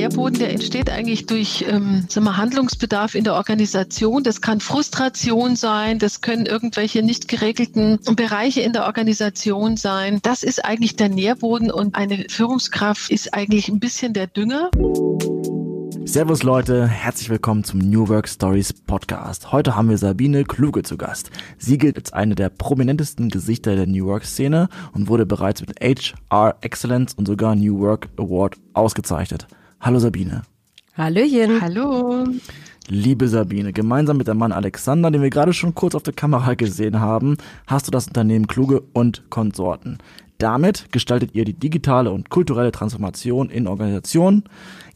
Nährboden, der entsteht eigentlich durch ähm, sagen wir, Handlungsbedarf in der Organisation. Das kann Frustration sein, das können irgendwelche nicht geregelten Bereiche in der Organisation sein. Das ist eigentlich der Nährboden und eine Führungskraft ist eigentlich ein bisschen der Dünger. Servus Leute, herzlich willkommen zum New Work Stories Podcast. Heute haben wir Sabine Kluge zu Gast. Sie gilt als eine der prominentesten Gesichter der New Work Szene und wurde bereits mit HR Excellence und sogar New Work Award ausgezeichnet. Hallo Sabine. Hallöchen. Hallo. Liebe Sabine, gemeinsam mit dem Mann Alexander, den wir gerade schon kurz auf der Kamera gesehen haben, hast du das Unternehmen Kluge und Konsorten. Damit gestaltet ihr die digitale und kulturelle Transformation in Organisationen.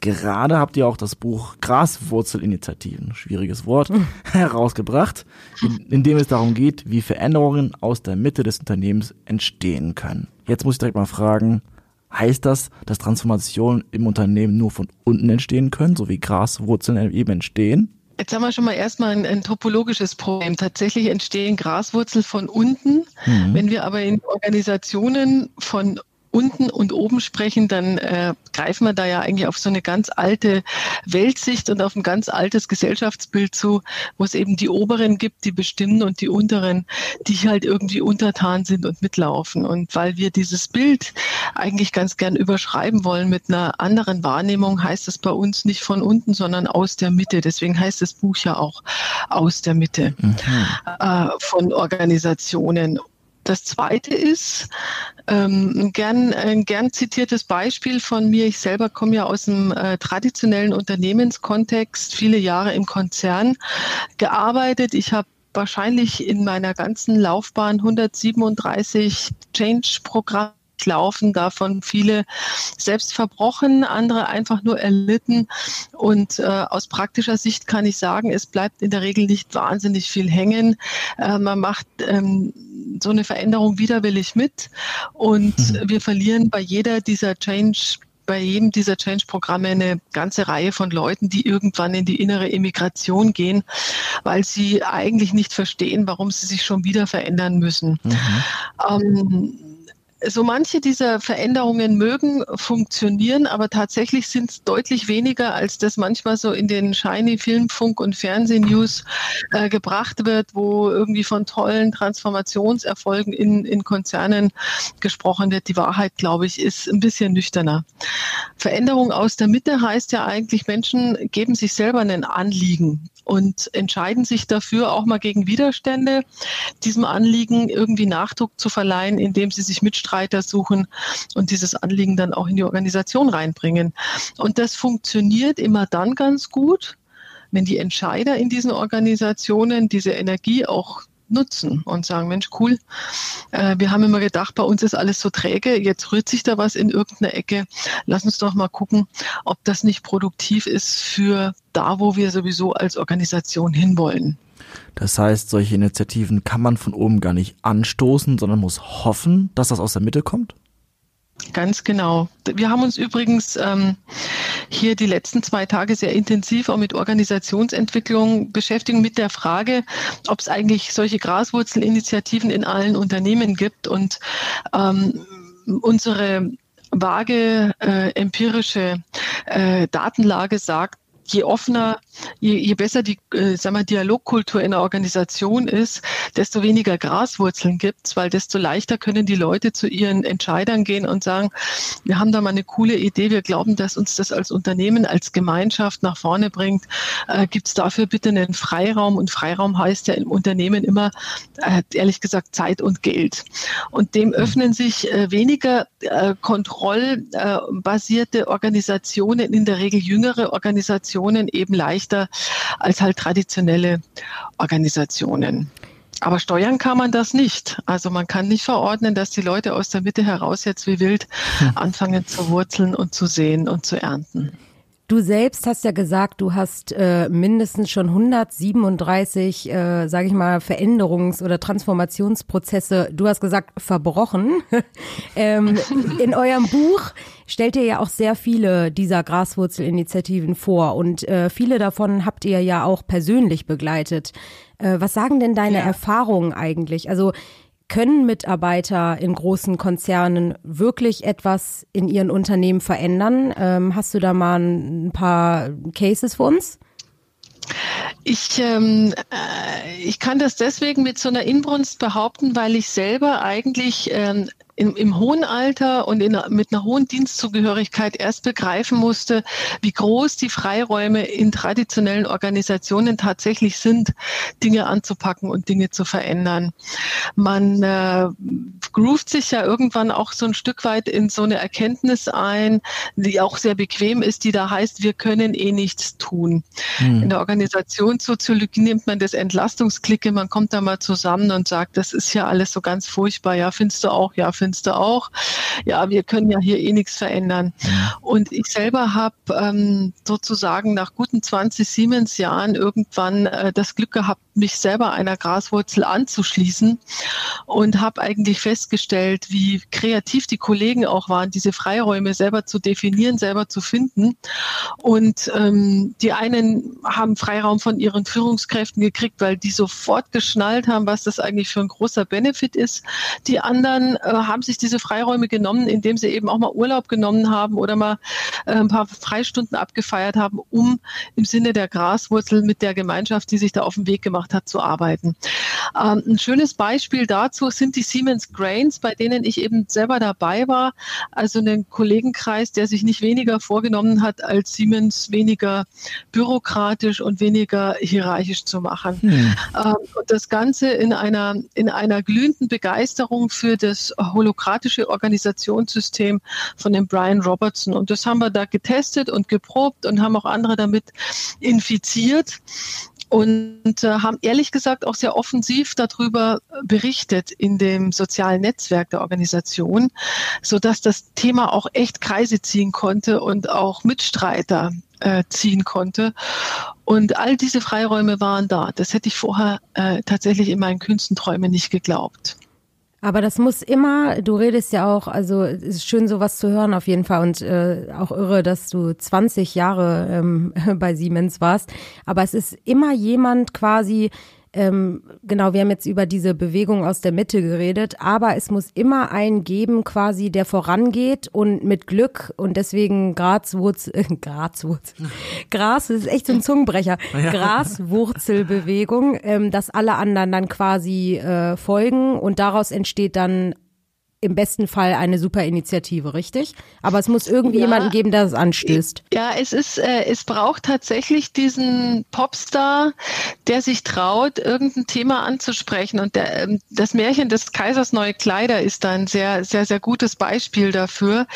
Gerade habt ihr auch das Buch Graswurzelinitiativen, schwieriges Wort, herausgebracht, in, in, dem es darum geht, wie Veränderungen aus der Mitte des Unternehmens entstehen können. Jetzt muss ich direkt mal fragen, heißt das, dass Transformationen im Unternehmen nur von unten entstehen können, so wie Graswurzeln eben entstehen? Jetzt haben wir schon mal erstmal ein, ein topologisches Problem. Tatsächlich entstehen Graswurzeln von unten. Mhm. Wenn wir aber in Organisationen von unten und oben sprechen, dann äh, greifen wir da ja eigentlich auf so eine ganz alte Weltsicht und auf ein ganz altes Gesellschaftsbild zu, wo es eben die Oberen gibt, die bestimmen und die Unteren, die halt irgendwie untertan sind und mitlaufen. Und weil wir dieses Bild eigentlich ganz gern überschreiben wollen mit einer anderen Wahrnehmung, heißt es bei uns nicht von unten, sondern aus der Mitte. Deswegen heißt das Buch ja auch aus der Mitte mhm. äh, von Organisationen. Das zweite ist, ähm, gern, ein gern zitiertes Beispiel von mir. Ich selber komme ja aus dem äh, traditionellen Unternehmenskontext, viele Jahre im Konzern gearbeitet. Ich habe wahrscheinlich in meiner ganzen Laufbahn 137 Change-Programme laufen, davon viele selbst verbrochen, andere einfach nur erlitten. Und äh, aus praktischer Sicht kann ich sagen, es bleibt in der Regel nicht wahnsinnig viel hängen. Äh, man macht ähm, so eine Veränderung widerwillig mit und mhm. wir verlieren bei jeder dieser Change bei jedem dieser Change-Programme eine ganze Reihe von Leuten, die irgendwann in die innere Immigration gehen, weil sie eigentlich nicht verstehen, warum sie sich schon wieder verändern müssen. Mhm. Ähm, so manche dieser Veränderungen mögen funktionieren, aber tatsächlich sind es deutlich weniger, als das manchmal so in den shiny Film, Funk und Fernsehnews äh, gebracht wird, wo irgendwie von tollen Transformationserfolgen in, in Konzernen gesprochen wird. Die Wahrheit, glaube ich, ist ein bisschen nüchterner. Veränderung aus der Mitte heißt ja eigentlich, Menschen geben sich selber ein Anliegen und entscheiden sich dafür, auch mal gegen Widerstände diesem Anliegen irgendwie Nachdruck zu verleihen, indem sie sich Mitstreiter suchen und dieses Anliegen dann auch in die Organisation reinbringen. Und das funktioniert immer dann ganz gut, wenn die Entscheider in diesen Organisationen diese Energie auch nutzen und sagen, Mensch, cool, äh, wir haben immer gedacht, bei uns ist alles so träge, jetzt rührt sich da was in irgendeiner Ecke. Lass uns doch mal gucken, ob das nicht produktiv ist für da, wo wir sowieso als Organisation hinwollen. Das heißt, solche Initiativen kann man von oben gar nicht anstoßen, sondern muss hoffen, dass das aus der Mitte kommt? Ganz genau. Wir haben uns übrigens ähm, hier die letzten zwei Tage sehr intensiv auch mit Organisationsentwicklung beschäftigt, mit der Frage, ob es eigentlich solche Graswurzelinitiativen in allen Unternehmen gibt. Und ähm, unsere vage äh, empirische äh, Datenlage sagt, je offener, je, je besser die äh, sag mal, Dialogkultur in der Organisation ist, desto weniger Graswurzeln gibt's, weil desto leichter können die Leute zu ihren Entscheidern gehen und sagen, wir haben da mal eine coole Idee, wir glauben, dass uns das als Unternehmen, als Gemeinschaft nach vorne bringt. Äh, gibt's dafür bitte einen Freiraum? Und Freiraum heißt ja im Unternehmen immer, äh, ehrlich gesagt, Zeit und Geld. Und dem öffnen sich äh, weniger äh, kontrollbasierte Organisationen, in der Regel jüngere Organisationen, Organisationen eben leichter als halt traditionelle Organisationen. Aber steuern kann man das nicht. Also man kann nicht verordnen, dass die Leute aus der Mitte heraus jetzt wie wild hm. anfangen zu wurzeln und zu sehen und zu ernten. Du selbst hast ja gesagt, du hast äh, mindestens schon 137, äh, sage ich mal, Veränderungs- oder Transformationsprozesse, du hast gesagt, verbrochen. ähm, in eurem Buch stellt ihr ja auch sehr viele dieser Graswurzelinitiativen vor und äh, viele davon habt ihr ja auch persönlich begleitet. Äh, was sagen denn deine ja. Erfahrungen eigentlich? Also können Mitarbeiter in großen Konzernen wirklich etwas in ihren Unternehmen verändern? Ähm, hast du da mal ein paar Cases für uns? Ich, ähm, äh, ich kann das deswegen mit so einer Inbrunst behaupten, weil ich selber eigentlich ähm, im, im hohen Alter und in, mit einer hohen Dienstzugehörigkeit erst begreifen musste, wie groß die Freiräume in traditionellen Organisationen tatsächlich sind, Dinge anzupacken und Dinge zu verändern. Man äh, groovt sich ja irgendwann auch so ein Stück weit in so eine Erkenntnis ein, die auch sehr bequem ist, die da heißt, wir können eh nichts tun. Hm. In der Organisationssoziologie nimmt man das Entlastungsklicke, man kommt da mal zusammen und sagt, das ist ja alles so ganz furchtbar. Ja, findest du auch? Ja, findest du auch? Ja, wir können ja hier eh nichts verändern. Und ich selber habe ähm, sozusagen nach guten 20 Siemens-Jahren irgendwann äh, das Glück gehabt, mich selber einer Graswurzel anzuschließen und habe eigentlich festgestellt, wie kreativ die Kollegen auch waren, diese Freiräume selber zu definieren, selber zu finden. Und ähm, die einen haben Freiraum von ihren Führungskräften gekriegt, weil die sofort geschnallt haben, was das eigentlich für ein großer Benefit ist. Die anderen äh, haben sich diese Freiräume genommen, indem sie eben auch mal Urlaub genommen haben oder mal äh, ein paar Freistunden abgefeiert haben, um im Sinne der Graswurzel mit der Gemeinschaft, die sich da auf den Weg gemacht hat, zu arbeiten. Ähm, ein schönes Beispiel dazu sind die Siemens Grains, bei denen ich eben selber dabei war. Also einen Kollegenkreis, der sich nicht weniger vorgenommen hat, als Siemens weniger bürokratisch und weniger hierarchisch zu machen. Hm. Ähm, und das Ganze in einer, in einer glühenden Begeisterung für das holokratische Organisationssystem von dem Brian Robertson. Und das haben wir da getestet und geprobt und haben auch andere damit infiziert und äh, haben ehrlich gesagt auch sehr offensiv darüber berichtet in dem sozialen Netzwerk der Organisation, so dass das Thema auch echt Kreise ziehen konnte und auch Mitstreiter äh, ziehen konnte. Und all diese Freiräume waren da. Das hätte ich vorher äh, tatsächlich in meinen Künstenträumen nicht geglaubt. Aber das muss immer, du redest ja auch, also es ist schön sowas zu hören auf jeden Fall und äh, auch irre, dass du 20 Jahre ähm, bei Siemens warst. Aber es ist immer jemand quasi, ähm, genau, wir haben jetzt über diese Bewegung aus der Mitte geredet, aber es muss immer einen geben, quasi, der vorangeht und mit Glück und deswegen Grazwurzel, äh, Grazwurzel, Gras ist echt so ein Zungenbrecher, ja. Graswurzelbewegung, ähm, dass alle anderen dann quasi äh, folgen und daraus entsteht dann im besten Fall eine super Initiative, richtig? Aber es muss irgendwie ja, jemanden geben, der es anstößt. Ja, es ist, äh, es braucht tatsächlich diesen Popstar, der sich traut, irgendein Thema anzusprechen. Und der, ähm, das Märchen des Kaisers neue Kleider ist da ein sehr, sehr, sehr gutes Beispiel dafür.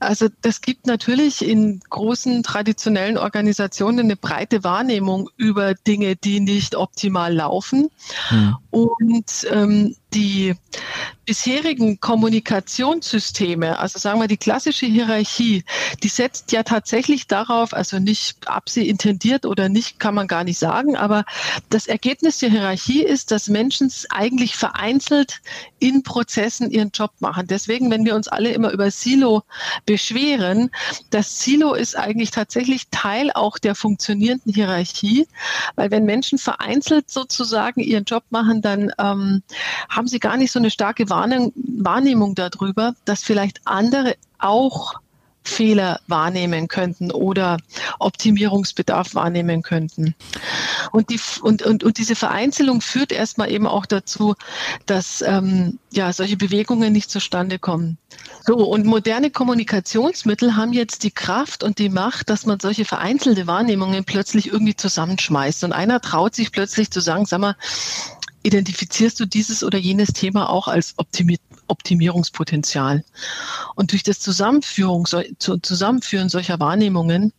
Also das gibt natürlich in großen traditionellen Organisationen eine breite Wahrnehmung über Dinge, die nicht optimal laufen. Hm. Und ähm, die bisherigen Kommunikationssysteme, also sagen wir die klassische Hierarchie, die setzt ja tatsächlich darauf, also nicht ab sie intendiert oder nicht, kann man gar nicht sagen, aber das Ergebnis der Hierarchie ist, dass Menschen eigentlich vereinzelt in Prozessen ihren Job machen. Deswegen, wenn wir uns alle immer über Silo beschweren, das Silo ist eigentlich tatsächlich Teil auch der funktionierenden Hierarchie, weil wenn Menschen vereinzelt sozusagen ihren Job machen, dann ähm, haben sie gar nicht so eine starke Wahrnehmung darüber, dass vielleicht andere auch Fehler wahrnehmen könnten oder Optimierungsbedarf wahrnehmen könnten. Und, die, und, und, und diese Vereinzelung führt erstmal eben auch dazu, dass ähm, ja, solche Bewegungen nicht zustande kommen. So, und moderne Kommunikationsmittel haben jetzt die Kraft und die Macht, dass man solche vereinzelte Wahrnehmungen plötzlich irgendwie zusammenschmeißt. Und einer traut sich plötzlich zu sagen, sag mal, identifizierst du dieses oder jenes Thema auch als Optimi Optimierungspotenzial. Und durch das Zusammenführung, so, Zusammenführen solcher Wahrnehmungen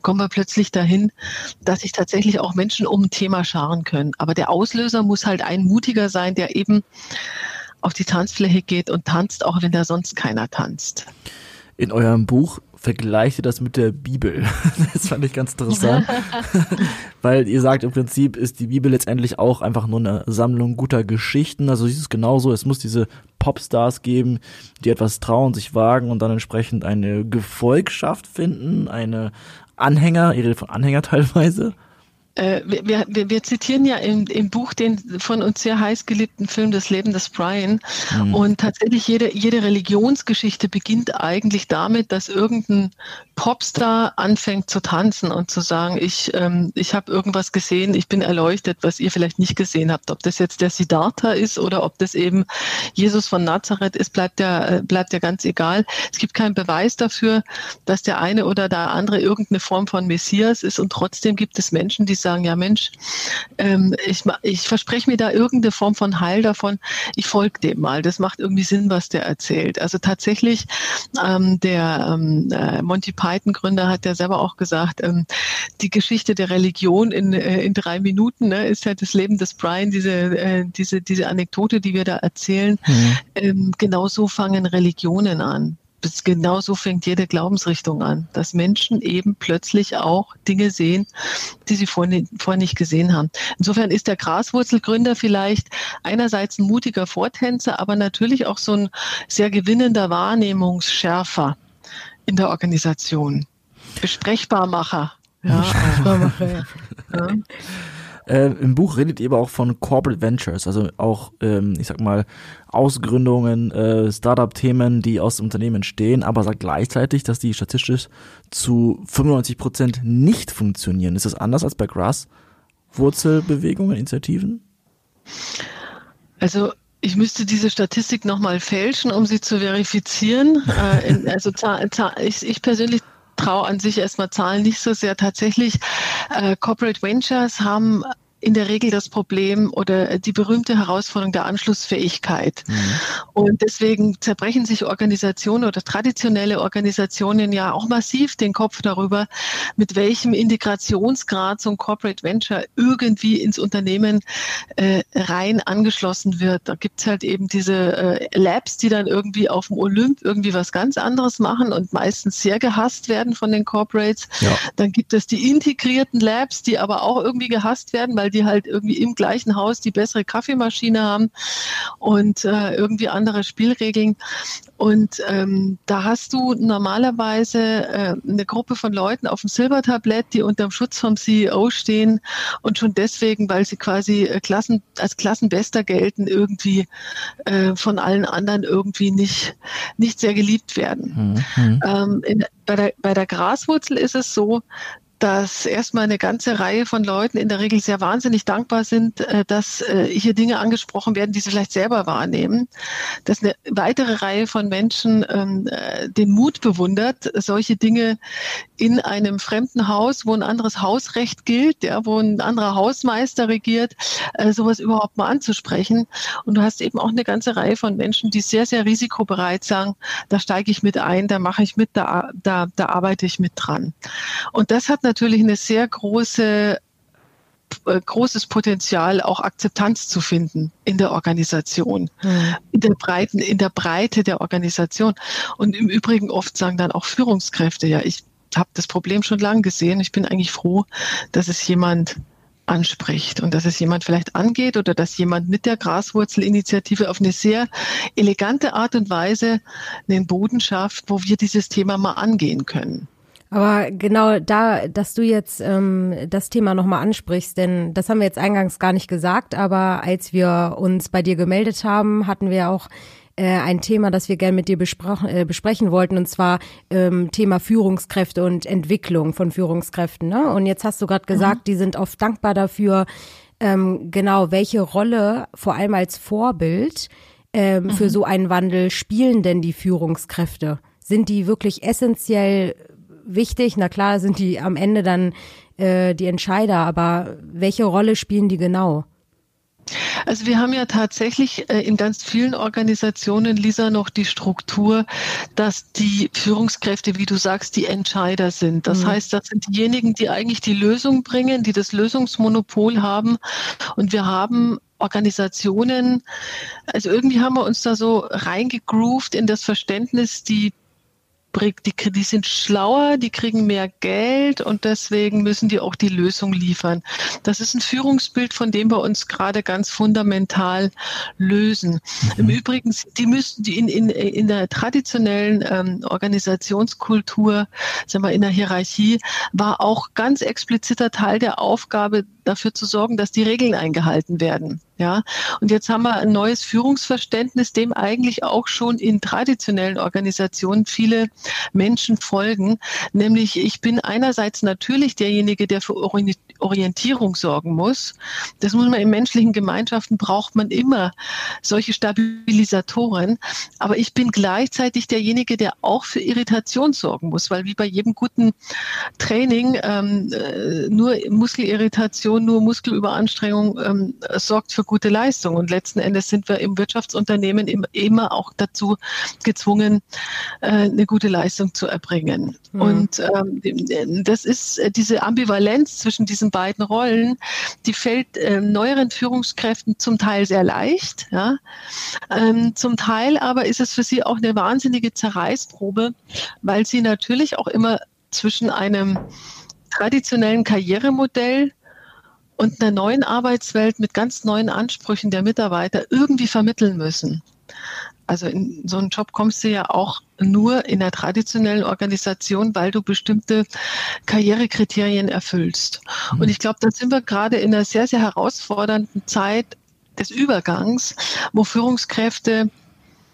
kommen wir plötzlich dahin, dass sich tatsächlich auch Menschen um ein Thema scharen können. Aber der Auslöser muss halt ein Mutiger sein, der eben auf die Tanzfläche geht und tanzt, auch wenn da sonst keiner tanzt. In eurem Buch vergleicht ihr das mit der Bibel. Das fand ich ganz interessant. Weil ihr sagt, im Prinzip ist die Bibel letztendlich auch einfach nur eine Sammlung guter Geschichten. Also es ist genauso, es muss diese Popstars geben, die etwas trauen, sich wagen und dann entsprechend eine Gefolgschaft finden, eine Anhänger, ihr redet von Anhänger teilweise. Äh, wir, wir, wir zitieren ja im, im Buch den von uns sehr heiß geliebten Film Das Leben des Brian. Mhm. Und tatsächlich jede, jede Religionsgeschichte beginnt eigentlich damit, dass irgendein Popstar anfängt zu tanzen und zu sagen, ich, ähm, ich habe irgendwas gesehen, ich bin erleuchtet, was ihr vielleicht nicht gesehen habt. Ob das jetzt der Siddhartha ist oder ob das eben Jesus von Nazareth ist, bleibt ja, äh, bleibt ja ganz egal. Es gibt keinen Beweis dafür, dass der eine oder der andere irgendeine Form von Messias ist und trotzdem gibt es Menschen, die sagen, ja Mensch, ähm, ich, ich verspreche mir da irgendeine Form von Heil davon, ich folge dem mal. Das macht irgendwie Sinn, was der erzählt. Also tatsächlich, ähm, der ähm, äh, Monty Python-Gründer hat ja selber auch gesagt, ähm, die Geschichte der Religion in, äh, in drei Minuten ne, ist ja das Leben des Brian, diese, äh, diese, diese Anekdote, die wir da erzählen. Mhm. Ähm, genau so fangen Religionen an genau so fängt jede Glaubensrichtung an, dass Menschen eben plötzlich auch Dinge sehen, die sie vorher, vorher nicht gesehen haben. Insofern ist der Graswurzelgründer vielleicht einerseits ein mutiger Vortänzer, aber natürlich auch so ein sehr gewinnender Wahrnehmungsschärfer in der Organisation. Besprechbarmacher. Ja. Besprechbarmacher, ja. ja. Äh, Im Buch redet ihr aber auch von Corporate Ventures, also auch, ähm, ich sag mal, Ausgründungen, äh, Startup-Themen, die aus Unternehmen entstehen, aber sagt gleichzeitig, dass die statistisch zu 95 Prozent nicht funktionieren. Ist das anders als bei Grass-Wurzelbewegungen, Initiativen? Also ich müsste diese Statistik nochmal fälschen, um sie zu verifizieren. äh, also ich, ich persönlich traue an sich erstmal Zahlen nicht so sehr. Tatsächlich, äh, Corporate Ventures haben in der Regel das Problem oder die berühmte Herausforderung der Anschlussfähigkeit. Mhm. Und deswegen zerbrechen sich Organisationen oder traditionelle Organisationen ja auch massiv den Kopf darüber, mit welchem Integrationsgrad so ein Corporate Venture irgendwie ins Unternehmen äh, rein angeschlossen wird. Da gibt's halt eben diese äh, Labs, die dann irgendwie auf dem Olymp irgendwie was ganz anderes machen und meistens sehr gehasst werden von den Corporates. Ja. Dann gibt es die integrierten Labs, die aber auch irgendwie gehasst werden, weil die halt irgendwie im gleichen Haus die bessere Kaffeemaschine haben und äh, irgendwie andere Spielregeln. Und ähm, da hast du normalerweise äh, eine Gruppe von Leuten auf dem Silbertablett, die unter dem Schutz vom CEO stehen und schon deswegen, weil sie quasi äh, Klassen, als Klassenbester gelten, irgendwie äh, von allen anderen irgendwie nicht, nicht sehr geliebt werden. Mhm. Ähm, in, bei, der, bei der Graswurzel ist es so, dass erstmal eine ganze Reihe von Leuten in der Regel sehr wahnsinnig dankbar sind, äh, dass äh, hier Dinge angesprochen werden, die sie vielleicht selber wahrnehmen. Dass eine weitere Reihe von Menschen ähm, äh, den Mut bewundert, solche Dinge in einem fremden Haus, wo ein anderes Hausrecht gilt, ja, wo ein anderer Hausmeister regiert, sowas überhaupt mal anzusprechen. Und du hast eben auch eine ganze Reihe von Menschen, die sehr, sehr risikobereit sagen, da steige ich mit ein, da mache ich mit, da, da, da arbeite ich mit dran. Und das hat natürlich eine sehr große äh, großes Potenzial, auch Akzeptanz zu finden in der Organisation, mhm. in der Breiten, in der Breite der Organisation. Und im Übrigen oft sagen dann auch Führungskräfte, ja, ich habe das Problem schon lange gesehen. Ich bin eigentlich froh, dass es jemand anspricht und dass es jemand vielleicht angeht oder dass jemand mit der Graswurzelinitiative auf eine sehr elegante Art und Weise einen Boden schafft, wo wir dieses Thema mal angehen können. Aber genau da, dass du jetzt ähm, das Thema nochmal ansprichst, denn das haben wir jetzt eingangs gar nicht gesagt, aber als wir uns bei dir gemeldet haben, hatten wir auch äh, ein Thema, das wir gerne mit dir äh, besprechen wollten, und zwar ähm, Thema Führungskräfte und Entwicklung von Führungskräften. Ne? Und jetzt hast du gerade gesagt, mhm. die sind oft dankbar dafür, ähm, genau, welche Rolle vor allem als Vorbild ähm, mhm. für so einen Wandel spielen denn die Führungskräfte? Sind die wirklich essentiell wichtig. Na klar sind die am Ende dann äh, die Entscheider, aber welche Rolle spielen die genau? Also wir haben ja tatsächlich äh, in ganz vielen Organisationen, Lisa, noch die Struktur, dass die Führungskräfte, wie du sagst, die Entscheider sind. Das mhm. heißt, das sind diejenigen, die eigentlich die Lösung bringen, die das Lösungsmonopol haben. Und wir haben Organisationen, also irgendwie haben wir uns da so reingegroovt in das Verständnis, die die, die sind schlauer, die kriegen mehr Geld und deswegen müssen die auch die Lösung liefern. Das ist ein Führungsbild, von dem wir uns gerade ganz fundamental lösen. Mhm. Im Übrigen, die müssen die in, in, in der traditionellen ähm, Organisationskultur, sagen wir in der Hierarchie, war auch ganz expliziter Teil der Aufgabe, dafür zu sorgen, dass die Regeln eingehalten werden. Ja, und jetzt haben wir ein neues Führungsverständnis, dem eigentlich auch schon in traditionellen Organisationen viele Menschen folgen. Nämlich, ich bin einerseits natürlich derjenige, der für Orientierung sorgen muss. Das muss man in menschlichen Gemeinschaften braucht man immer solche Stabilisatoren. Aber ich bin gleichzeitig derjenige, der auch für Irritation sorgen muss, weil wie bei jedem guten Training ähm, äh, nur Muskelirritation, nur Muskelüberanstrengung ähm, sorgt für gute Leistung. Und letzten Endes sind wir im Wirtschaftsunternehmen immer auch dazu gezwungen, äh, eine gute Leistung zu erbringen. Mhm. Und ähm, das ist äh, diese Ambivalenz zwischen diesen beiden Rollen, die fällt äh, neueren Führungskräften zum Teil sehr leicht. Ja? Ähm, zum Teil aber ist es für sie auch eine wahnsinnige Zerreißprobe, weil sie natürlich auch immer zwischen einem traditionellen Karrieremodell und einer neuen Arbeitswelt mit ganz neuen Ansprüchen der Mitarbeiter irgendwie vermitteln müssen. Also in so einen Job kommst du ja auch nur in der traditionellen Organisation, weil du bestimmte Karrierekriterien erfüllst. Mhm. Und ich glaube, da sind wir gerade in einer sehr, sehr herausfordernden Zeit des Übergangs, wo Führungskräfte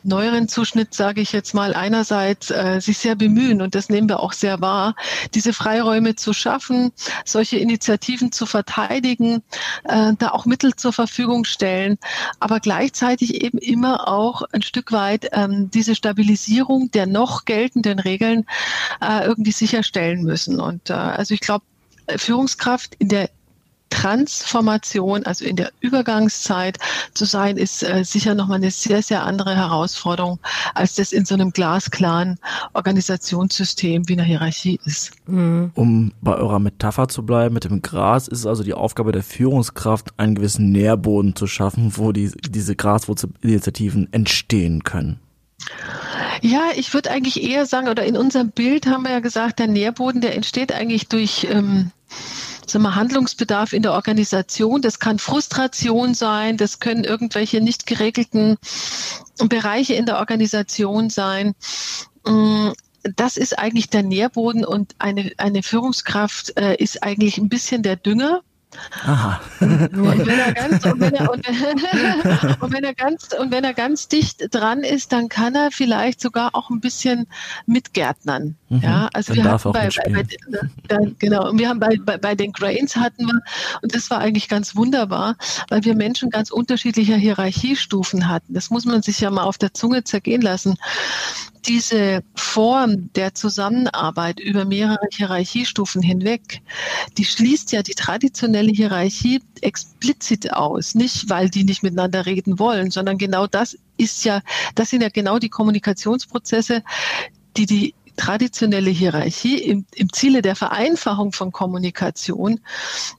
neueren Zuschnitt, sage ich jetzt mal, einerseits äh, sich sehr bemühen, und das nehmen wir auch sehr wahr, diese Freiräume zu schaffen, solche Initiativen zu verteidigen, äh, da auch Mittel zur Verfügung stellen, aber gleichzeitig eben immer auch ein Stück weit ähm, diese Stabilisierung der noch geltenden Regeln äh, irgendwie sicherstellen müssen. Und äh, also ich glaube, Führungskraft in der Transformation, also in der Übergangszeit zu sein, ist äh, sicher nochmal eine sehr, sehr andere Herausforderung, als das in so einem glasklaren Organisationssystem wie einer Hierarchie ist. Mhm. Um bei eurer Metapher zu bleiben mit dem Gras, ist es also die Aufgabe der Führungskraft, einen gewissen Nährboden zu schaffen, wo die, diese Graswurzelinitiativen entstehen können. Ja, ich würde eigentlich eher sagen, oder in unserem Bild haben wir ja gesagt, der Nährboden, der entsteht eigentlich durch ähm, sagen wir, Handlungsbedarf in der Organisation. Das kann Frustration sein, das können irgendwelche nicht geregelten Bereiche in der Organisation sein. Mm, das ist eigentlich der Nährboden und eine, eine Führungskraft äh, ist eigentlich ein bisschen der Dünger Aha. Und wenn er ganz und wenn er, und, und wenn er ganz und wenn er ganz dicht dran ist, dann kann er vielleicht sogar auch ein bisschen mitgärtnern. Mhm. Ja, also dann wir hatten bei, bei, bei, genau, und wir haben bei, bei, bei den Grains hatten wir und das war eigentlich ganz wunderbar, weil wir Menschen ganz unterschiedlicher Hierarchiestufen hatten. Das muss man sich ja mal auf der Zunge zergehen lassen diese Form der Zusammenarbeit über mehrere Hierarchiestufen hinweg, die schließt ja die traditionelle Hierarchie explizit aus. Nicht, weil die nicht miteinander reden wollen, sondern genau das ist ja, das sind ja genau die Kommunikationsprozesse, die die traditionelle Hierarchie im, im Ziele der Vereinfachung von Kommunikation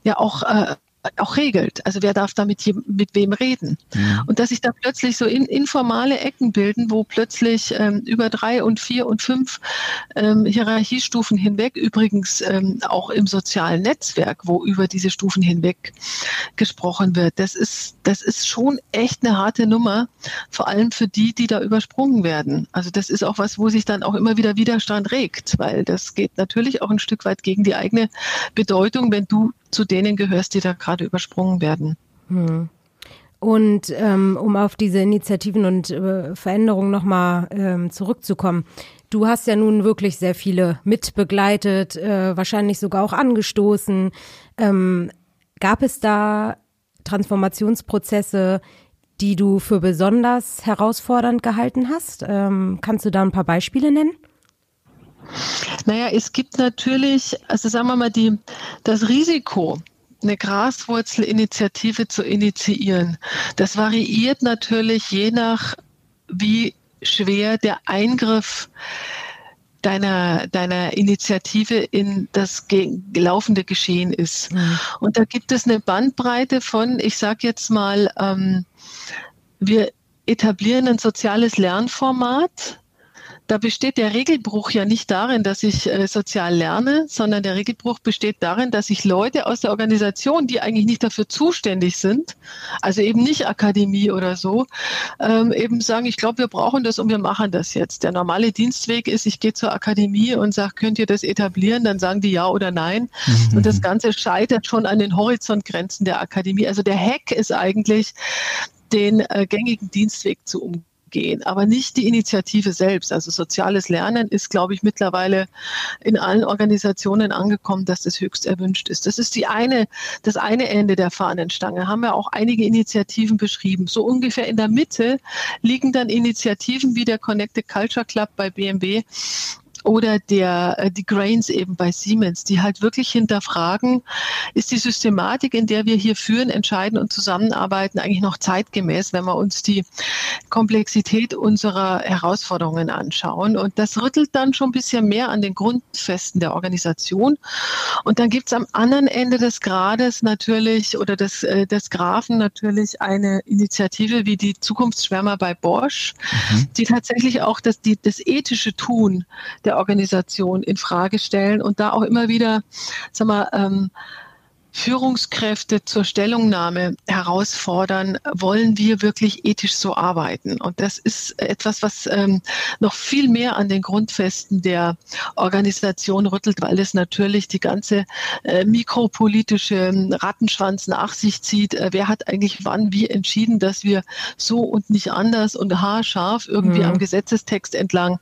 ja auch äh, auch regelt. Also wer darf da mit, mit wem reden? Mhm. Und dass sich da plötzlich so in, informale Ecken bilden, wo plötzlich ähm, über drei und vier und fünf ähm, Hierarchiestufen hinweg, übrigens ähm, auch im sozialen Netzwerk, wo über diese Stufen hinweg gesprochen wird. Das ist, das ist schon echt eine harte Nummer, vor allem für die, die da übersprungen werden. Also das ist auch was, wo sich dann auch immer wieder Widerstand regt, weil das geht natürlich auch ein Stück weit gegen die eigene Bedeutung, wenn du zu denen gehörst, die da gerade übersprungen werden. Hm. Und ähm, um auf diese Initiativen und äh, Veränderungen nochmal ähm, zurückzukommen. Du hast ja nun wirklich sehr viele mitbegleitet, äh, wahrscheinlich sogar auch angestoßen. Ähm, gab es da Transformationsprozesse, die du für besonders herausfordernd gehalten hast? Ähm, kannst du da ein paar Beispiele nennen? Naja, es gibt natürlich, also sagen wir mal, die, das Risiko, eine Graswurzelinitiative zu initiieren, das variiert natürlich je nach, wie schwer der Eingriff deiner, deiner Initiative in das laufende Geschehen ist. Mhm. Und da gibt es eine Bandbreite von, ich sage jetzt mal, ähm, wir etablieren ein soziales Lernformat da besteht der Regelbruch ja nicht darin, dass ich äh, sozial lerne, sondern der Regelbruch besteht darin, dass ich Leute aus der Organisation, die eigentlich nicht dafür zuständig sind, also eben nicht Akademie oder so, ähm, eben sagen, ich glaube, wir brauchen das und wir machen das jetzt. Der normale Dienstweg ist, ich gehe zur Akademie und sage, könnt ihr das etablieren? Dann sagen die ja oder nein. Mhm. Und das Ganze scheitert schon an den Horizontgrenzen der Akademie. Also der Hack ist eigentlich, den äh, gängigen Dienstweg zu umgehen gehen, aber nicht die Initiative selbst. Also soziales Lernen ist, glaube ich, mittlerweile in allen Organisationen angekommen, dass das höchst erwünscht ist. Das ist die eine, das eine Ende der Fahnenstange. Haben wir auch einige Initiativen beschrieben. So ungefähr in der Mitte liegen dann Initiativen wie der Connected Culture Club bei BMW, oder der, äh, die Grains eben bei Siemens, die halt wirklich hinterfragen, ist die Systematik, in der wir hier führen, entscheiden und zusammenarbeiten, eigentlich noch zeitgemäß, wenn wir uns die Komplexität unserer Herausforderungen anschauen. Und das rüttelt dann schon ein bisschen mehr an den Grundfesten der Organisation. Und dann gibt's am anderen Ende des Grades natürlich oder des, äh, des Graphen natürlich eine Initiative wie die Zukunftsschwärmer bei Bosch, mhm. die tatsächlich auch das, die, das ethische Tun der Organisation in Frage stellen und da auch immer wieder, sag mal, ähm, Führungskräfte zur Stellungnahme herausfordern, wollen wir wirklich ethisch so arbeiten? Und das ist etwas, was ähm, noch viel mehr an den Grundfesten der Organisation rüttelt, weil es natürlich die ganze äh, mikropolitische Rattenschwanz nach sich zieht. Äh, wer hat eigentlich wann wie entschieden, dass wir so und nicht anders und haarscharf irgendwie mhm. am Gesetzestext entlang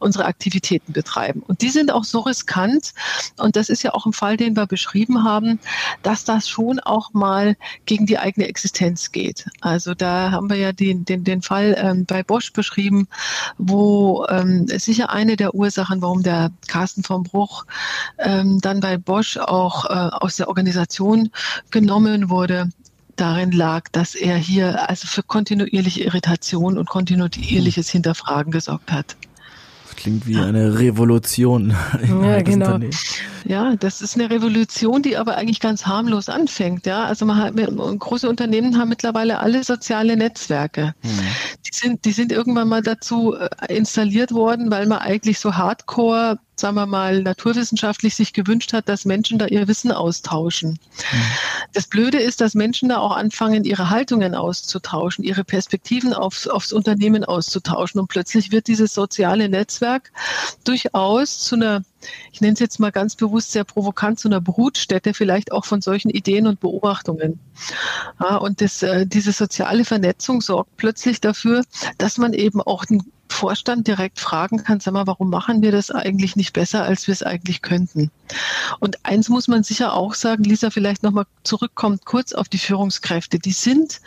unsere Aktivitäten betreiben? Und die sind auch so riskant. Und das ist ja auch ein Fall, den wir beschrieben haben dass das schon auch mal gegen die eigene Existenz geht. Also da haben wir ja den, den, den Fall ähm, bei Bosch beschrieben, wo ähm, sicher eine der Ursachen, warum der Carsten vom Bruch ähm, dann bei Bosch auch äh, aus der Organisation genommen wurde, darin lag, dass er hier also für kontinuierliche Irritation und kontinuierliches Hinterfragen gesorgt hat. Das klingt wie eine Revolution. Ja, genau. Ja, das ist eine Revolution, die aber eigentlich ganz harmlos anfängt. Ja, also man hat, große Unternehmen haben mittlerweile alle soziale Netzwerke. Mhm. Die sind, die sind irgendwann mal dazu äh, installiert worden, weil man eigentlich so Hardcore sagen wir mal, naturwissenschaftlich sich gewünscht hat, dass Menschen da ihr Wissen austauschen. Mhm. Das Blöde ist, dass Menschen da auch anfangen, ihre Haltungen auszutauschen, ihre Perspektiven aufs, aufs Unternehmen auszutauschen. Und plötzlich wird dieses soziale Netzwerk durchaus zu einer ich nenne es jetzt mal ganz bewusst sehr provokant, zu einer Brutstätte vielleicht auch von solchen Ideen und Beobachtungen. Ja, und das, äh, diese soziale Vernetzung sorgt plötzlich dafür, dass man eben auch den Vorstand direkt fragen kann, sag mal, warum machen wir das eigentlich nicht besser, als wir es eigentlich könnten? Und eins muss man sicher auch sagen, Lisa, vielleicht nochmal zurückkommt kurz auf die Führungskräfte. Die sind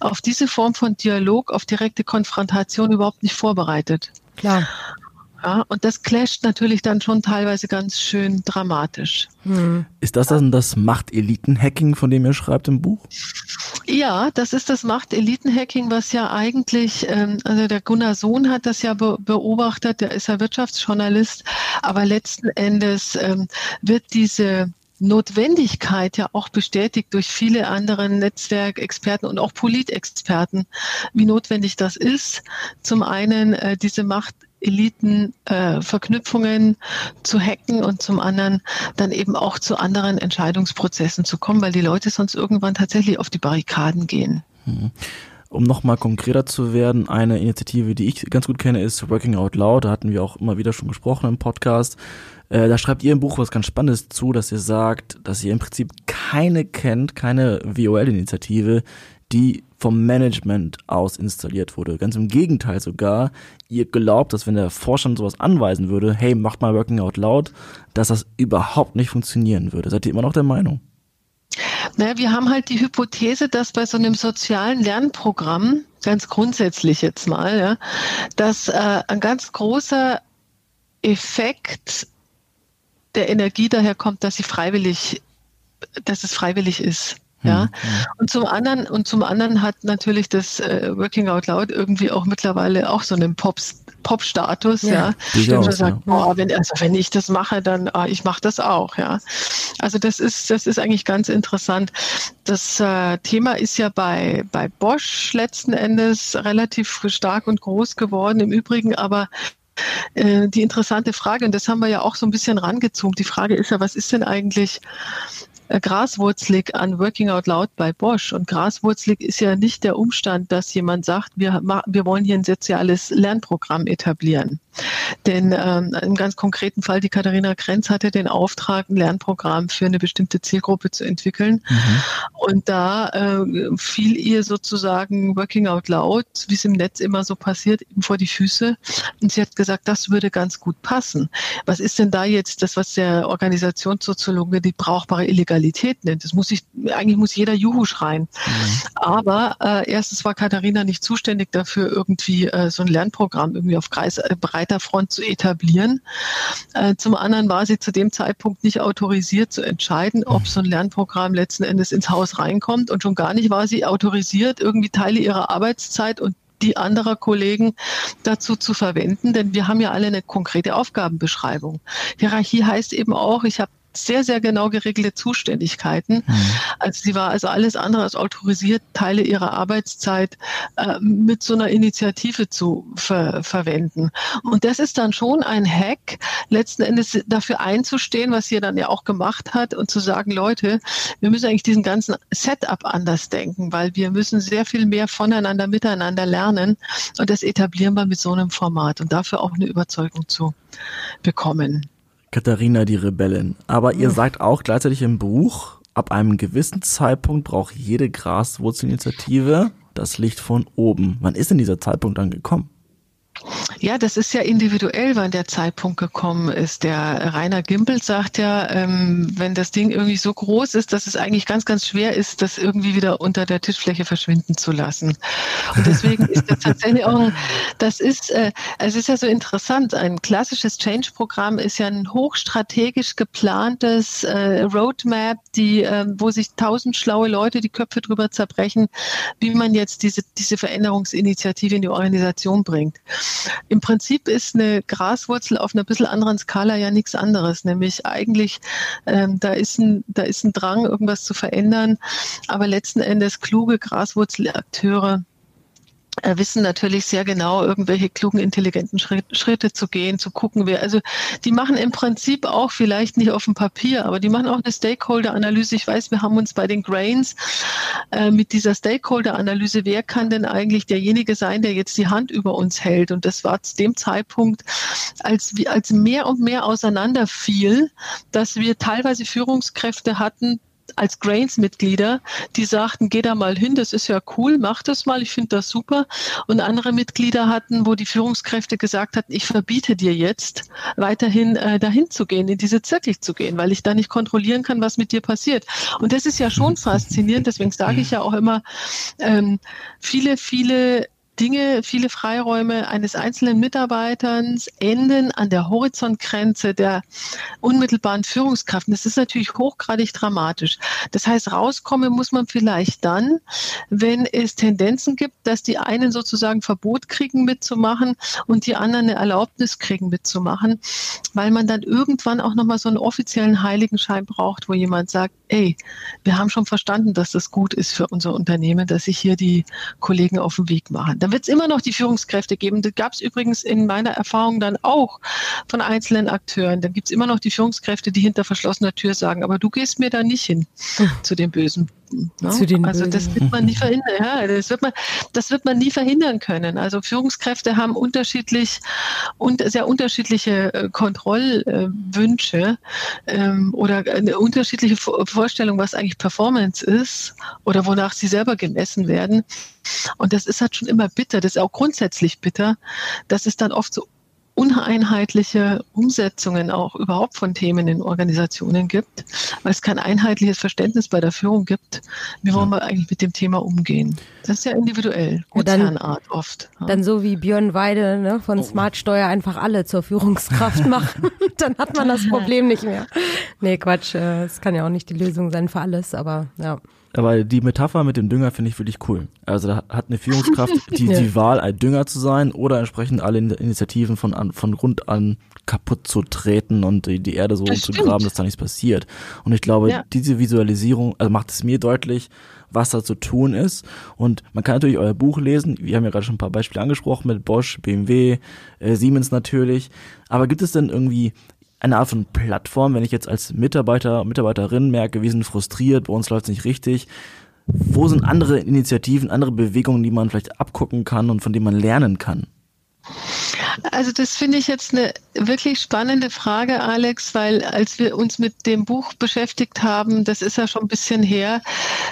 auf diese Form von Dialog, auf direkte Konfrontation überhaupt nicht vorbereitet. Klar. Ja, und das clasht natürlich dann schon teilweise ganz schön dramatisch. Hm. Ist das dann das Machteliten-Hacking, von dem ihr schreibt im Buch? Ja, das ist das Machteliten-Hacking, was ja eigentlich, ähm, also der Gunnar Sohn hat das ja be beobachtet, der ist ja Wirtschaftsjournalist, aber letzten Endes ähm, wird diese Notwendigkeit ja auch bestätigt durch viele andere Netzwerkexperten und auch Politexperten, wie notwendig das ist. Zum einen äh, diese Macht Eliten äh, zu hacken und zum anderen dann eben auch zu anderen Entscheidungsprozessen zu kommen, weil die Leute sonst irgendwann tatsächlich auf die Barrikaden gehen. Mhm. Um nochmal konkreter zu werden, eine Initiative, die ich ganz gut kenne, ist Working Out Loud. Da hatten wir auch immer wieder schon gesprochen im Podcast. Äh, da schreibt ihr im Buch was ganz Spannendes zu, dass ihr sagt, dass ihr im Prinzip keine kennt, keine WOL-Initiative, die vom Management aus installiert wurde. Ganz im Gegenteil sogar, ihr glaubt, dass wenn der Vorstand sowas anweisen würde, hey, macht mal Working Out Loud, dass das überhaupt nicht funktionieren würde. Seid ihr immer noch der Meinung? Naja, wir haben halt die Hypothese, dass bei so einem sozialen Lernprogramm, ganz grundsätzlich jetzt mal, ja, dass äh, ein ganz großer Effekt der Energie daher kommt, dass sie freiwillig, dass es freiwillig ist. Ja. Mhm. Und zum anderen, und zum anderen hat natürlich das äh, Working Out Loud irgendwie auch mittlerweile auch so einen Pops, Pop-Status, ja. ja. Auch, sagt, ja. Oh, wenn, also wenn ich das mache, dann ah, ich mache das auch, ja. Also das ist, das ist eigentlich ganz interessant. Das äh, Thema ist ja bei, bei Bosch letzten Endes relativ stark und groß geworden. Im Übrigen aber äh, die interessante Frage, und das haben wir ja auch so ein bisschen rangezogen. Die Frage ist ja, was ist denn eigentlich äh, graswurzelig an Working Out Loud bei Bosch. Und graswurzelig ist ja nicht der Umstand, dass jemand sagt, wir, wir wollen hier ein soziales Lernprogramm etablieren. Denn ähm, im ganz konkreten Fall, die Katharina Krenz hatte den Auftrag, ein Lernprogramm für eine bestimmte Zielgruppe zu entwickeln. Mhm. Und da äh, fiel ihr sozusagen Working Out Loud, wie es im Netz immer so passiert, eben vor die Füße. Und sie hat gesagt, das würde ganz gut passen. Was ist denn da jetzt das, was der Organisationssoziologe die brauchbare Illegalität nennt? Das muss ich, eigentlich muss jeder Juhu schreien. Mhm. Aber äh, erstens war Katharina nicht zuständig dafür, irgendwie äh, so ein Lernprogramm irgendwie auf Kreis, äh, breiter Front zu etablieren. Äh, zum anderen war sie zu dem Zeitpunkt nicht autorisiert zu entscheiden, ob so ein Lernprogramm letzten Endes ins Haus reinkommt. Und schon gar nicht war sie autorisiert, irgendwie Teile ihrer Arbeitszeit und die anderer Kollegen dazu zu verwenden, denn wir haben ja alle eine konkrete Aufgabenbeschreibung. Hierarchie heißt eben auch, ich habe sehr, sehr genau geregelte Zuständigkeiten. Mhm. Also sie war also alles andere als autorisiert, Teile ihrer Arbeitszeit äh, mit so einer Initiative zu ver verwenden. Und das ist dann schon ein Hack, letzten Endes dafür einzustehen, was sie dann ja auch gemacht hat und zu sagen, Leute, wir müssen eigentlich diesen ganzen Setup anders denken, weil wir müssen sehr viel mehr voneinander, miteinander lernen. Und das etablieren wir mit so einem Format und dafür auch eine Überzeugung zu bekommen. Katharina die Rebellin. Aber ihr sagt auch gleichzeitig im Buch, ab einem gewissen Zeitpunkt braucht jede Graswurzelinitiative das Licht von oben. Wann ist denn dieser Zeitpunkt dann gekommen? Ja, das ist ja individuell, wann der Zeitpunkt gekommen ist. Der Rainer Gimpel sagt ja, ähm, wenn das Ding irgendwie so groß ist, dass es eigentlich ganz, ganz schwer ist, das irgendwie wieder unter der Tischfläche verschwinden zu lassen. Und deswegen ist das tatsächlich auch, das ist, äh, es ist ja so interessant. Ein klassisches Change-Programm ist ja ein hochstrategisch geplantes äh, Roadmap, die, äh, wo sich tausend schlaue Leute die Köpfe drüber zerbrechen, wie man jetzt diese, diese Veränderungsinitiative in die Organisation bringt. Im Prinzip ist eine Graswurzel auf einer bisschen anderen Skala ja nichts anderes, nämlich eigentlich ähm, da ist ein da ist ein Drang, irgendwas zu verändern, aber letzten Endes kluge Graswurzelakteure wissen natürlich sehr genau, irgendwelche klugen, intelligenten Schritte zu gehen, zu gucken, wer, also die machen im Prinzip auch vielleicht nicht auf dem Papier, aber die machen auch eine Stakeholder-Analyse. Ich weiß, wir haben uns bei den Grains äh, mit dieser Stakeholder-Analyse, wer kann denn eigentlich derjenige sein, der jetzt die Hand über uns hält? Und das war zu dem Zeitpunkt, als, als mehr und mehr auseinanderfiel, dass wir teilweise Führungskräfte hatten, als Grains-Mitglieder, die sagten, geh da mal hin, das ist ja cool, mach das mal, ich finde das super. Und andere Mitglieder hatten, wo die Führungskräfte gesagt hatten, ich verbiete dir jetzt weiterhin äh, dahin zu gehen, in diese Zirkel zu gehen, weil ich da nicht kontrollieren kann, was mit dir passiert. Und das ist ja schon faszinierend, deswegen sage ich ja auch immer, ähm, viele, viele Dinge, viele Freiräume eines einzelnen Mitarbeiters enden an der Horizontgrenze der unmittelbaren Führungskraft. Und das ist natürlich hochgradig dramatisch. Das heißt, rauskommen muss man vielleicht dann, wenn es Tendenzen gibt, dass die einen sozusagen Verbot kriegen mitzumachen und die anderen eine Erlaubnis kriegen mitzumachen, weil man dann irgendwann auch nochmal so einen offiziellen Heiligenschein braucht, wo jemand sagt, ey, wir haben schon verstanden, dass das gut ist für unser Unternehmen, dass sich hier die Kollegen auf den Weg machen. Dann wird es immer noch die Führungskräfte geben. Das gab es übrigens in meiner Erfahrung dann auch von einzelnen Akteuren. Dann gibt es immer noch die Führungskräfte, die hinter verschlossener Tür sagen, aber du gehst mir da nicht hin hm. zu den Bösen. Ne? Zu den also das wird man nie verhindern. Ja, das wird man, das wird man nie verhindern können. Also Führungskräfte haben unterschiedlich und sehr unterschiedliche äh, Kontrollwünsche ähm, oder eine unterschiedliche Vorstellung, was eigentlich Performance ist oder wonach sie selber gemessen werden. Und das ist halt schon immer bitter. Das ist auch grundsätzlich bitter, dass es dann oft so uneinheitliche Umsetzungen auch überhaupt von Themen in Organisationen gibt, weil es kein einheitliches Verständnis bei der Führung gibt, wie wollen wir eigentlich mit dem Thema umgehen. Das ist ja individuell, ja, oft. Ja. Dann so wie Björn Weide ne, von oh. Smart Steuer einfach alle zur Führungskraft machen, dann hat man das Problem nicht mehr. Nee, Quatsch, äh, es kann ja auch nicht die Lösung sein für alles, aber ja. Aber die Metapher mit dem Dünger finde ich wirklich cool. Also da hat eine Führungskraft die, ja. die Wahl, ein Dünger zu sein oder entsprechend alle Initiativen von, an, von Grund an kaputt zu treten und die, die Erde so zu graben, dass da nichts passiert. Und ich glaube, ja. diese Visualisierung, also macht es mir deutlich, was da zu tun ist. Und man kann natürlich euer Buch lesen. Wir haben ja gerade schon ein paar Beispiele angesprochen mit Bosch, BMW, äh, Siemens natürlich. Aber gibt es denn irgendwie eine Art von Plattform, wenn ich jetzt als Mitarbeiter, Mitarbeiterin merke, wir sind frustriert, bei uns läuft es nicht richtig. Wo sind andere Initiativen, andere Bewegungen, die man vielleicht abgucken kann und von denen man lernen kann? Also das finde ich jetzt eine wirklich spannende Frage, Alex, weil als wir uns mit dem Buch beschäftigt haben, das ist ja schon ein bisschen her,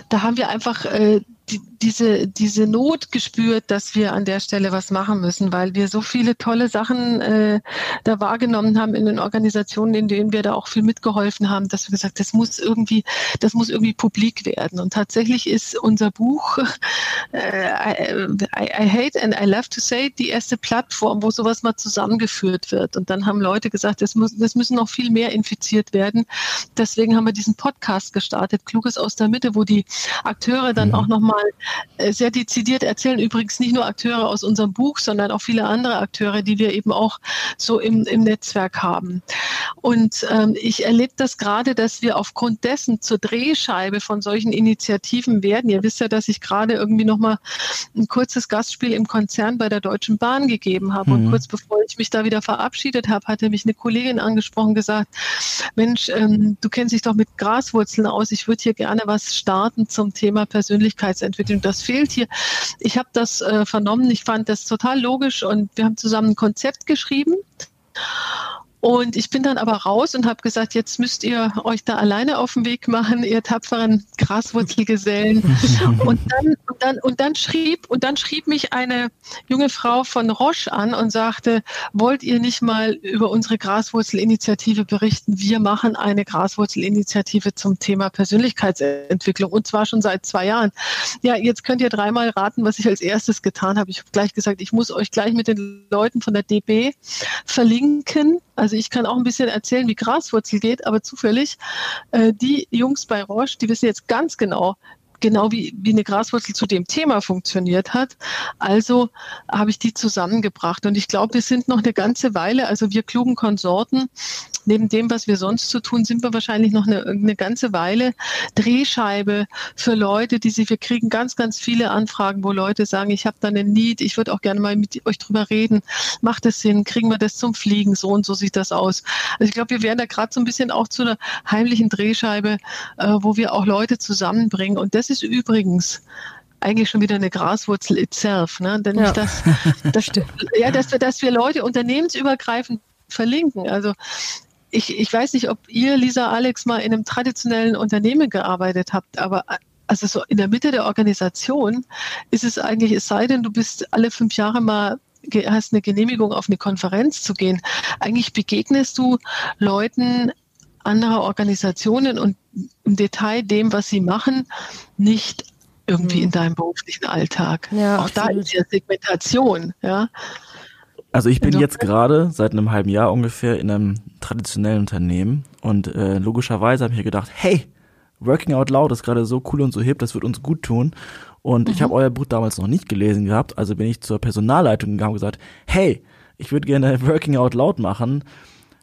da haben wir einfach äh, die, diese, diese Not gespürt, dass wir an der Stelle was machen müssen, weil wir so viele tolle Sachen äh, da wahrgenommen haben in den Organisationen, in denen wir da auch viel mitgeholfen haben, dass wir gesagt, das muss irgendwie, das muss irgendwie publik werden. Und tatsächlich ist unser Buch äh, I, I Hate and I Love to Say die erste Plattform, wo sowas mal zusammengeführt wird. Und dann haben Leute gesagt, das, muss, das müssen noch viel mehr infiziert werden. Deswegen haben wir diesen Podcast gestartet, Kluges aus der Mitte, wo die Akteure dann mhm. auch nochmal äh, sehr dezidiert erzählen. Übrigens nicht nur Akteure aus unserem Buch, sondern auch viele andere Akteure, die wir eben auch so im, im Netzwerk haben. Und ähm, ich erlebe das gerade, dass wir aufgrund dessen zur Drehscheibe von solchen Initiativen werden. Ihr wisst ja, dass ich gerade irgendwie noch mal ein kurzes Gastspiel im Konzern bei der Deutschen Bahn gegeben habe. Mhm. Und kurz bevor ich mich da wieder verabschiedet habe, hatte mich eine Kollegin angesprochen, gesagt, Mensch, ähm, du kennst dich doch mit Graswurzeln aus. Ich würde hier gerne was starten zum Thema Persönlichkeitsentwicklung und das fehlt hier. Ich habe das äh, vernommen, ich fand das total logisch und wir haben zusammen ein Konzept geschrieben. Und ich bin dann aber raus und habe gesagt, jetzt müsst ihr euch da alleine auf den Weg machen, ihr tapferen Graswurzelgesellen. und dann, und dann, und dann schrieb, und dann schrieb mich eine junge Frau von Roche an und sagte, wollt ihr nicht mal über unsere Graswurzelinitiative berichten? Wir machen eine Graswurzelinitiative zum Thema Persönlichkeitsentwicklung und zwar schon seit zwei Jahren. Ja, jetzt könnt ihr dreimal raten, was ich als erstes getan habe. Ich habe gleich gesagt, ich muss euch gleich mit den Leuten von der DB verlinken. Also ich kann auch ein bisschen erzählen, wie Graswurzel geht, aber zufällig, äh, die Jungs bei Roche, die wissen jetzt ganz genau, genau wie, wie eine Graswurzel zu dem Thema funktioniert hat. Also habe ich die zusammengebracht. Und ich glaube, wir sind noch eine ganze Weile, also wir klugen Konsorten, neben dem, was wir sonst zu tun, sind wir wahrscheinlich noch eine, eine ganze Weile Drehscheibe für Leute, die sich, wir kriegen ganz, ganz viele Anfragen, wo Leute sagen, ich habe da eine Need, ich würde auch gerne mal mit euch drüber reden. Macht es Sinn? Kriegen wir das zum Fliegen? So und so sieht das aus. Also ich glaube, wir werden da gerade so ein bisschen auch zu einer heimlichen Drehscheibe, äh, wo wir auch Leute zusammenbringen. Und das ist übrigens eigentlich schon wieder eine Graswurzel itself, ne? Denn ja. das, das stimmt. Ja, dass wir, dass wir Leute unternehmensübergreifend verlinken. Also ich, ich weiß nicht, ob ihr, Lisa, Alex, mal in einem traditionellen Unternehmen gearbeitet habt, aber also so in der Mitte der Organisation ist es eigentlich, es sei denn, du bist alle fünf Jahre mal hast eine Genehmigung auf eine Konferenz zu gehen. Eigentlich begegnest du Leuten anderer Organisationen und im Detail dem, was sie machen, nicht irgendwie mhm. in deinem beruflichen Alltag. Ja, Auch absolut. da ist ja Segmentation, ja. Also ich bin also, jetzt gerade seit einem halben Jahr ungefähr in einem traditionellen Unternehmen und äh, logischerweise habe ich mir gedacht, hey, Working Out Loud ist gerade so cool und so hip, das wird uns gut tun. Und mhm. ich habe euer Buch damals noch nicht gelesen gehabt, also bin ich zur Personalleitung gegangen und gesagt, hey, ich würde gerne Working Out Loud machen.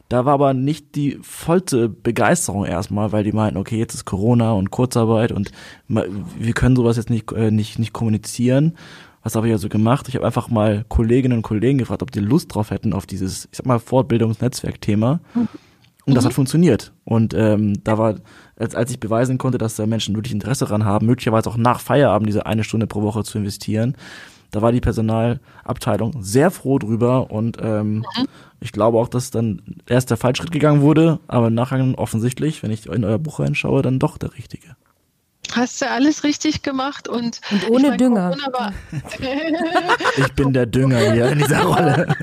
Da war aber nicht die vollste Begeisterung erstmal, weil die meinten, okay, jetzt ist Corona und Kurzarbeit und wir können sowas jetzt nicht, äh, nicht, nicht kommunizieren. Was habe ich also gemacht? Ich habe einfach mal Kolleginnen und Kollegen gefragt, ob die Lust drauf hätten auf dieses, ich sag mal, Fortbildungsnetzwerk-Thema. Mhm. Und das hat mhm. funktioniert. Und ähm, da war, als, als ich beweisen konnte, dass da Menschen wirklich Interesse daran haben, möglicherweise auch nach Feierabend diese eine Stunde pro Woche zu investieren, da war die Personalabteilung sehr froh drüber und ähm, mhm. ich glaube auch, dass dann erst der Fallschritt gegangen wurde, aber nachher offensichtlich, wenn ich in euer Buch reinschaue, dann doch der richtige. Hast du alles richtig gemacht und, und ohne ich mein, Dünger. ich bin der Dünger hier in dieser Rolle.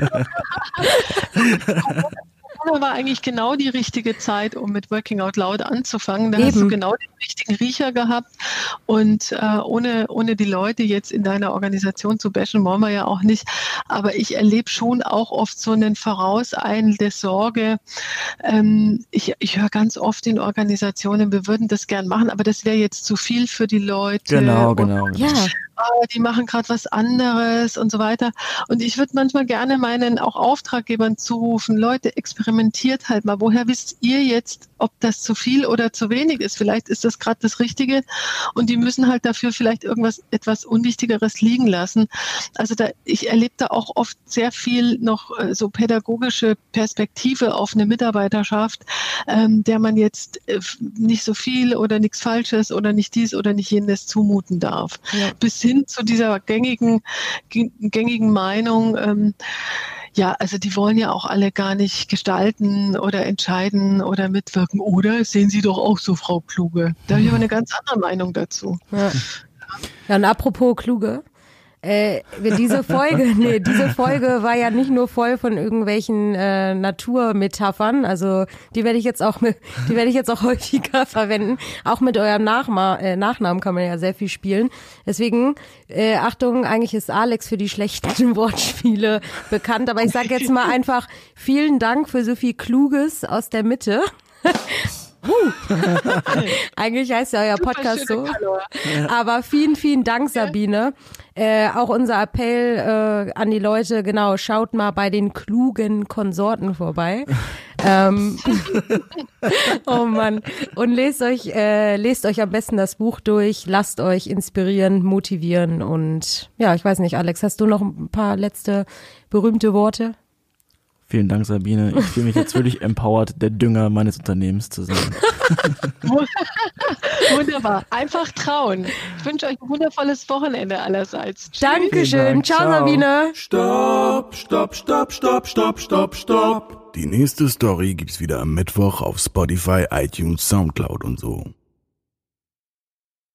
Corona war eigentlich genau die richtige Zeit, um mit Working Out Loud anzufangen. Da Eben. hast du genau den richtigen Riecher gehabt. Und äh, ohne, ohne die Leute jetzt in deiner Organisation zu bashen, wollen wir ja auch nicht. Aber ich erlebe schon auch oft so einen vorauseilende Sorge. Ähm, ich ich höre ganz oft in Organisationen, wir würden das gern machen, aber das wäre jetzt zu viel für die Leute. Genau, genau. Und, ja oh, die machen gerade was anderes und so weiter. Und ich würde manchmal gerne meinen auch Auftraggebern zurufen, Leute, experimentiert halt mal. Woher wisst ihr jetzt, ob das zu viel oder zu wenig ist. Vielleicht ist das gerade das Richtige und die müssen halt dafür vielleicht irgendwas etwas Unwichtigeres liegen lassen. Also da, ich erlebe da auch oft sehr viel noch äh, so pädagogische Perspektive auf eine Mitarbeiterschaft, ähm, der man jetzt äh, nicht so viel oder nichts Falsches oder nicht dies oder nicht jenes zumuten darf. Ja. Bis hin zu dieser gängigen, gängigen Meinung, ähm, ja, also die wollen ja auch alle gar nicht gestalten oder entscheiden oder mitwirken. Oder sehen Sie doch auch so, Frau Kluge. Da habe ich aber eine ganz andere Meinung dazu. Ja, ja und apropos Kluge, äh, diese Folge, nee, diese Folge war ja nicht nur voll von irgendwelchen äh, Naturmetaphern, also die werde ich jetzt auch mit, die werde ich jetzt auch häufiger verwenden. Auch mit eurem Nachma äh, Nachnamen kann man ja sehr viel spielen. Deswegen äh, Achtung, eigentlich ist Alex für die schlechten Wortspiele bekannt, aber ich sage jetzt mal einfach vielen Dank für so viel Kluges aus der Mitte. Eigentlich heißt ja euer Podcast so. Aber vielen, vielen Dank, Sabine. Äh, auch unser Appell äh, an die Leute, genau, schaut mal bei den klugen Konsorten vorbei. ähm, oh Mann. Und lest euch, äh, lest euch am besten das Buch durch, lasst euch inspirieren, motivieren und ja, ich weiß nicht, Alex, hast du noch ein paar letzte berühmte Worte? Vielen Dank, Sabine. Ich fühle mich jetzt wirklich empowered, der Dünger meines Unternehmens zu sein. Wunderbar. Einfach trauen. Ich wünsche euch ein wundervolles Wochenende allerseits. Tschüss. Dankeschön. Dank. Ciao, Ciao, Sabine. Stopp, stopp, stopp, stopp, stopp, stopp, stopp. Die nächste Story gibt's wieder am Mittwoch auf Spotify, iTunes, Soundcloud und so.